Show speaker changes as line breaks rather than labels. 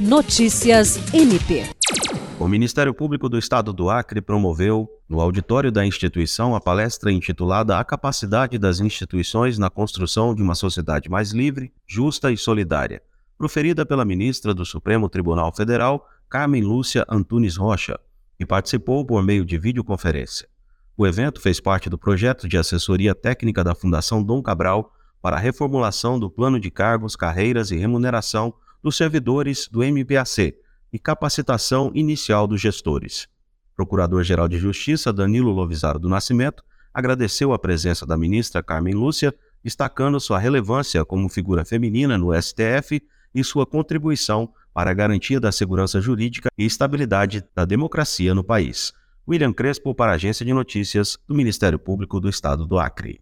Notícias MP.
O Ministério Público do Estado do Acre promoveu, no auditório da instituição, a palestra intitulada A Capacidade das Instituições na Construção de uma Sociedade Mais Livre, Justa e Solidária, proferida pela ministra do Supremo Tribunal Federal, Carmen Lúcia Antunes Rocha, que participou por meio de videoconferência. O evento fez parte do projeto de assessoria técnica da Fundação Dom Cabral para a reformulação do plano de cargos, carreiras e remuneração dos servidores do MPAC e capacitação inicial dos gestores. Procurador-Geral de Justiça Danilo Lovisaro do Nascimento agradeceu a presença da ministra Carmen Lúcia, destacando sua relevância como figura feminina no STF e sua contribuição para a garantia da segurança jurídica e estabilidade da democracia no país. William Crespo para a Agência de Notícias do Ministério Público do Estado do Acre.